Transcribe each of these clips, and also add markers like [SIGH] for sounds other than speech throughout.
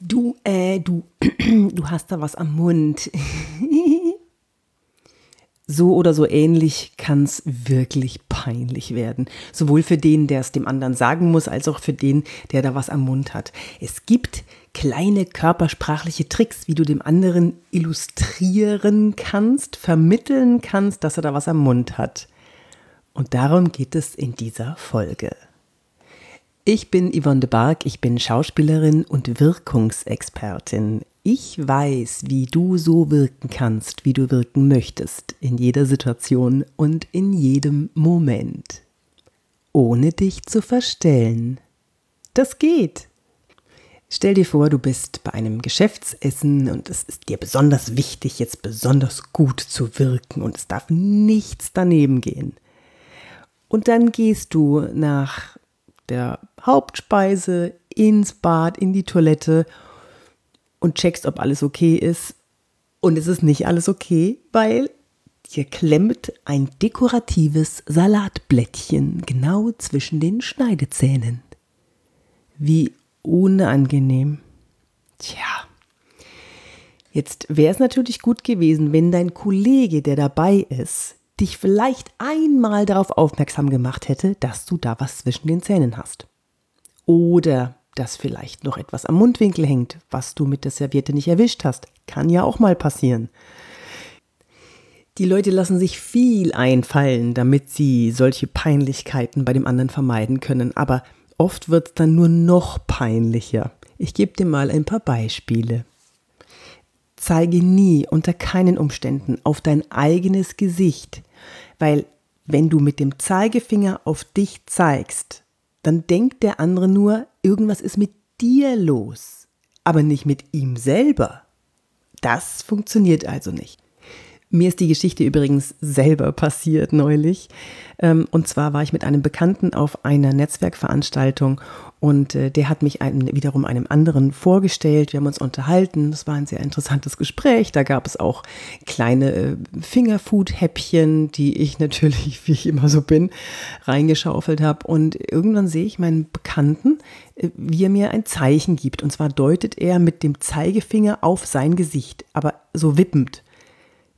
Du, äh, du, [CLEARS THROAT] du hast da was am Mund. [LAUGHS] so oder so ähnlich kann es wirklich peinlich werden. Sowohl für den, der es dem anderen sagen muss, als auch für den, der da was am Mund hat. Es gibt kleine körpersprachliche Tricks, wie du dem anderen illustrieren kannst, vermitteln kannst, dass er da was am Mund hat. Und darum geht es in dieser Folge. Ich bin Yvonne de Barg, ich bin Schauspielerin und Wirkungsexpertin. Ich weiß, wie du so wirken kannst, wie du wirken möchtest, in jeder Situation und in jedem Moment. Ohne dich zu verstellen. Das geht. Stell dir vor, du bist bei einem Geschäftsessen und es ist dir besonders wichtig, jetzt besonders gut zu wirken und es darf nichts daneben gehen. Und dann gehst du nach der Hauptspeise ins Bad, in die Toilette und checkst, ob alles okay ist. Und es ist nicht alles okay, weil dir klemmt ein dekoratives Salatblättchen genau zwischen den Schneidezähnen. Wie unangenehm. Tja. Jetzt wäre es natürlich gut gewesen, wenn dein Kollege, der dabei ist, dich vielleicht einmal darauf aufmerksam gemacht hätte, dass du da was zwischen den Zähnen hast. Oder dass vielleicht noch etwas am Mundwinkel hängt, was du mit der Serviette nicht erwischt hast. Kann ja auch mal passieren. Die Leute lassen sich viel einfallen, damit sie solche Peinlichkeiten bei dem anderen vermeiden können, aber oft wird es dann nur noch peinlicher. Ich gebe dir mal ein paar Beispiele. Zeige nie unter keinen Umständen auf dein eigenes Gesicht, weil wenn du mit dem Zeigefinger auf dich zeigst, dann denkt der andere nur, irgendwas ist mit dir los, aber nicht mit ihm selber. Das funktioniert also nicht. Mir ist die Geschichte übrigens selber passiert neulich. Ähm, und zwar war ich mit einem Bekannten auf einer Netzwerkveranstaltung und äh, der hat mich einem, wiederum einem anderen vorgestellt. Wir haben uns unterhalten. Das war ein sehr interessantes Gespräch. Da gab es auch kleine äh, Fingerfood-Häppchen, die ich [LAUGHS] natürlich, wie ich immer so bin, reingeschaufelt habe. Und irgendwann sehe ich meinen Bekannten, äh, wie er mir ein Zeichen gibt. Und zwar deutet er mit dem Zeigefinger auf sein Gesicht, aber so wippend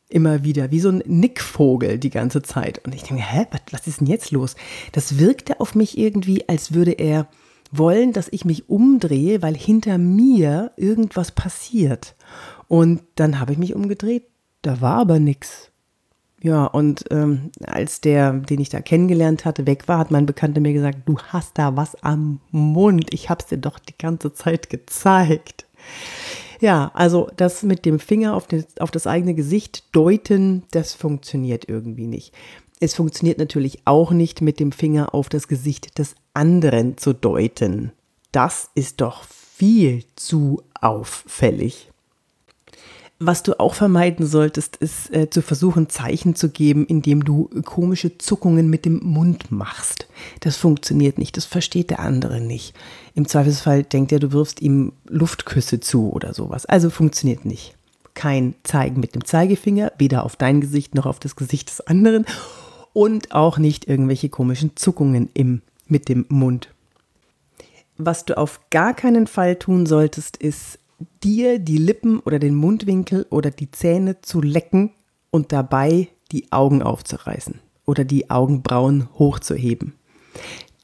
immer wieder, wie so ein Nickvogel die ganze Zeit. Und ich denke, hä, was ist denn jetzt los? Das wirkte auf mich irgendwie, als würde er wollen, dass ich mich umdrehe, weil hinter mir irgendwas passiert. Und dann habe ich mich umgedreht, da war aber nichts. Ja, und ähm, als der, den ich da kennengelernt hatte, weg war, hat mein Bekannter mir gesagt, du hast da was am Mund. Ich habe es dir doch die ganze Zeit gezeigt. Ja, also das mit dem Finger auf, den, auf das eigene Gesicht deuten, das funktioniert irgendwie nicht. Es funktioniert natürlich auch nicht mit dem Finger auf das Gesicht des anderen zu deuten. Das ist doch viel zu auffällig. Was du auch vermeiden solltest, ist äh, zu versuchen, Zeichen zu geben, indem du komische Zuckungen mit dem Mund machst. Das funktioniert nicht, das versteht der andere nicht. Im Zweifelsfall denkt er, du wirfst ihm Luftküsse zu oder sowas. Also funktioniert nicht. Kein Zeigen mit dem Zeigefinger, weder auf dein Gesicht noch auf das Gesicht des anderen und auch nicht irgendwelche komischen Zuckungen im, mit dem Mund. Was du auf gar keinen Fall tun solltest, ist dir die Lippen oder den Mundwinkel oder die Zähne zu lecken und dabei die Augen aufzureißen oder die Augenbrauen hochzuheben.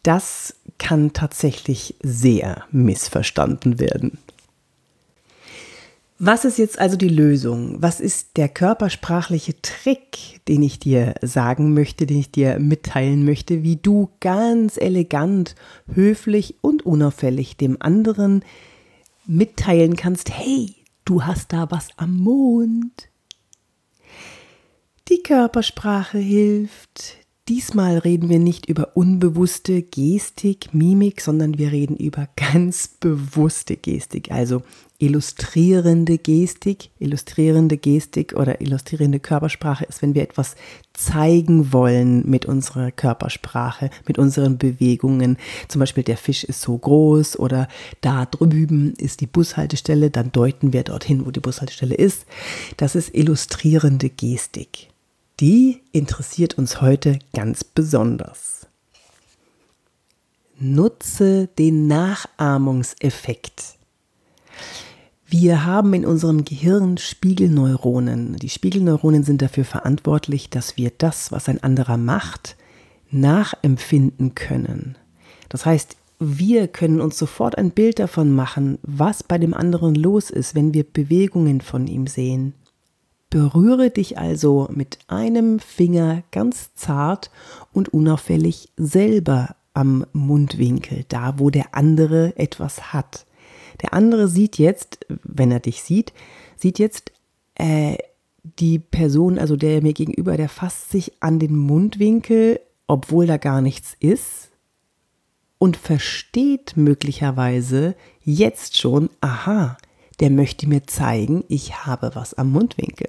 Das kann tatsächlich sehr missverstanden werden. Was ist jetzt also die Lösung? Was ist der körpersprachliche Trick, den ich dir sagen möchte, den ich dir mitteilen möchte, wie du ganz elegant, höflich und unauffällig dem anderen mitteilen kannst, hey, du hast da was am Mond. Die Körpersprache hilft. Diesmal reden wir nicht über unbewusste Gestik, Mimik, sondern wir reden über ganz bewusste Gestik, also illustrierende Gestik. Illustrierende Gestik oder illustrierende Körpersprache ist, wenn wir etwas zeigen wollen mit unserer Körpersprache, mit unseren Bewegungen. Zum Beispiel der Fisch ist so groß oder da drüben ist die Bushaltestelle, dann deuten wir dorthin, wo die Bushaltestelle ist. Das ist illustrierende Gestik. Die interessiert uns heute ganz besonders. Nutze den Nachahmungseffekt. Wir haben in unserem Gehirn Spiegelneuronen. Die Spiegelneuronen sind dafür verantwortlich, dass wir das, was ein anderer macht, nachempfinden können. Das heißt, wir können uns sofort ein Bild davon machen, was bei dem anderen los ist, wenn wir Bewegungen von ihm sehen. Berühre dich also mit einem Finger ganz zart und unauffällig selber am Mundwinkel, da wo der andere etwas hat. Der andere sieht jetzt, wenn er dich sieht, sieht jetzt äh, die Person, also der mir gegenüber, der fasst sich an den Mundwinkel, obwohl da gar nichts ist und versteht möglicherweise jetzt schon, aha, der möchte mir zeigen, ich habe was am Mundwinkel.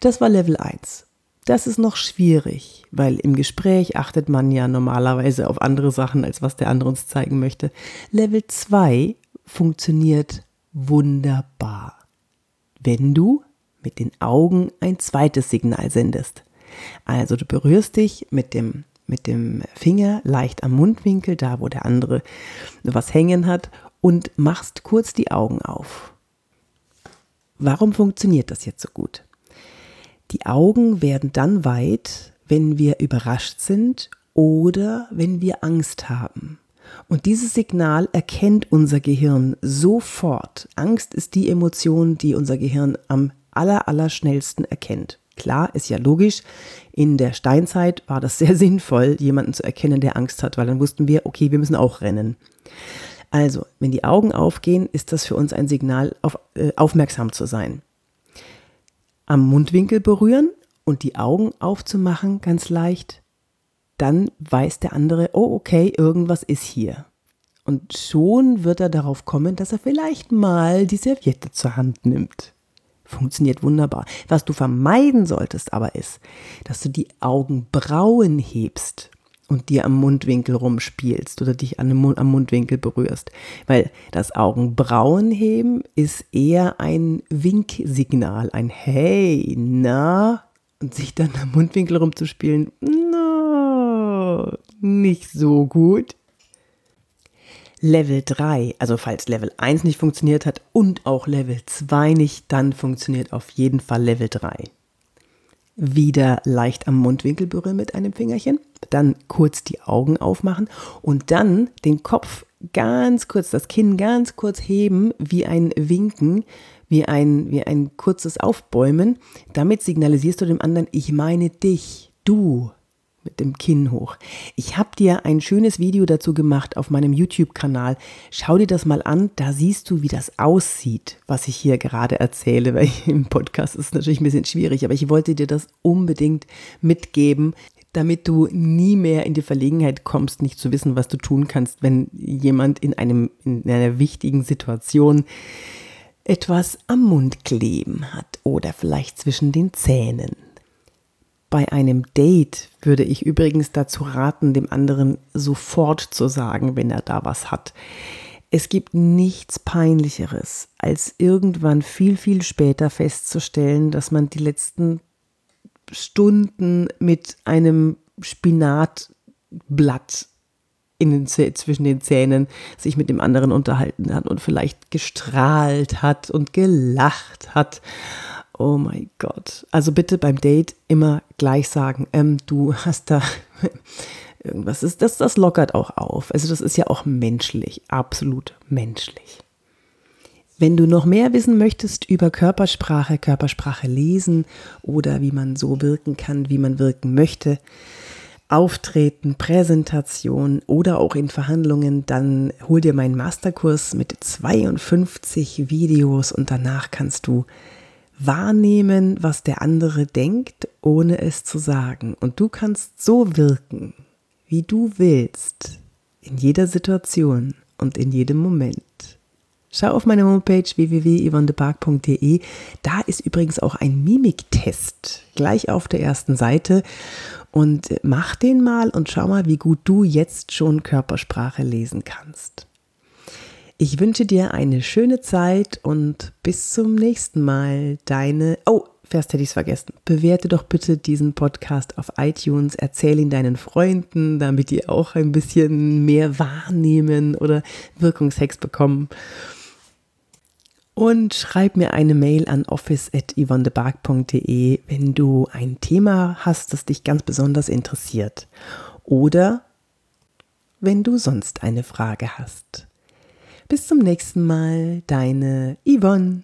Das war Level 1. Das ist noch schwierig, weil im Gespräch achtet man ja normalerweise auf andere Sachen, als was der andere uns zeigen möchte. Level 2 funktioniert wunderbar, wenn du mit den Augen ein zweites Signal sendest. Also du berührst dich mit dem, mit dem Finger leicht am Mundwinkel, da wo der andere was hängen hat, und machst kurz die Augen auf. Warum funktioniert das jetzt so gut? Die Augen werden dann weit, wenn wir überrascht sind oder wenn wir Angst haben. Und dieses Signal erkennt unser Gehirn sofort. Angst ist die Emotion, die unser Gehirn am aller, aller schnellsten erkennt. Klar, ist ja logisch. In der Steinzeit war das sehr [LAUGHS] sinnvoll, jemanden zu erkennen, der Angst hat, weil dann wussten wir, okay, wir müssen auch rennen. Also, wenn die Augen aufgehen, ist das für uns ein Signal, auf, äh, aufmerksam zu sein am Mundwinkel berühren und die Augen aufzumachen, ganz leicht, dann weiß der andere, oh okay, irgendwas ist hier. Und schon wird er darauf kommen, dass er vielleicht mal die Serviette zur Hand nimmt. Funktioniert wunderbar. Was du vermeiden solltest aber ist, dass du die Augenbrauen hebst und dir am Mundwinkel rumspielst oder dich an am Mundwinkel berührst. Weil das Augenbrauenheben ist eher ein Winksignal, ein Hey, na, und sich dann am Mundwinkel rumzuspielen, no, nicht so gut. Level 3, also falls Level 1 nicht funktioniert hat und auch Level 2 nicht, dann funktioniert auf jeden Fall Level 3 wieder leicht am Mundwinkel berühren mit einem Fingerchen, dann kurz die Augen aufmachen und dann den Kopf ganz kurz, das Kinn ganz kurz heben, wie ein Winken, wie ein, wie ein kurzes Aufbäumen. Damit signalisierst du dem anderen, ich meine dich, du mit dem Kinn hoch. Ich habe dir ein schönes Video dazu gemacht auf meinem YouTube-Kanal. Schau dir das mal an, da siehst du, wie das aussieht, was ich hier gerade erzähle, weil [LAUGHS] im Podcast ist es natürlich ein bisschen schwierig, aber ich wollte dir das unbedingt mitgeben, damit du nie mehr in die Verlegenheit kommst, nicht zu wissen, was du tun kannst, wenn jemand in, einem, in einer wichtigen Situation etwas am Mund kleben hat oder vielleicht zwischen den Zähnen. Bei einem Date würde ich übrigens dazu raten, dem anderen sofort zu sagen, wenn er da was hat. Es gibt nichts Peinlicheres, als irgendwann viel, viel später festzustellen, dass man die letzten Stunden mit einem Spinatblatt in den zwischen den Zähnen sich mit dem anderen unterhalten hat und vielleicht gestrahlt hat und gelacht hat Oh mein Gott. Also bitte beim Date immer gleich sagen, ähm, du hast da [LAUGHS] irgendwas. Ist, das, das lockert auch auf. Also das ist ja auch menschlich, absolut menschlich. Wenn du noch mehr wissen möchtest über Körpersprache, Körpersprache lesen oder wie man so wirken kann, wie man wirken möchte, Auftreten, Präsentation oder auch in Verhandlungen, dann hol dir meinen Masterkurs mit 52 Videos und danach kannst du wahrnehmen, was der andere denkt, ohne es zu sagen. Und du kannst so wirken, wie du willst, in jeder Situation und in jedem Moment. Schau auf meine Homepage www.yvonnepark.de. Da ist übrigens auch ein Mimiktest gleich auf der ersten Seite. Und mach den mal und schau mal, wie gut du jetzt schon Körpersprache lesen kannst. Ich wünsche dir eine schöne Zeit und bis zum nächsten Mal. Deine. Oh, fast hätte ich es vergessen. Bewerte doch bitte diesen Podcast auf iTunes, erzähle ihn deinen Freunden, damit die auch ein bisschen mehr wahrnehmen oder Wirkungsex bekommen. Und schreib mir eine Mail an office.yvonnebark.de, wenn du ein Thema hast, das dich ganz besonders interessiert. Oder wenn du sonst eine Frage hast. Bis zum nächsten Mal, deine Yvonne.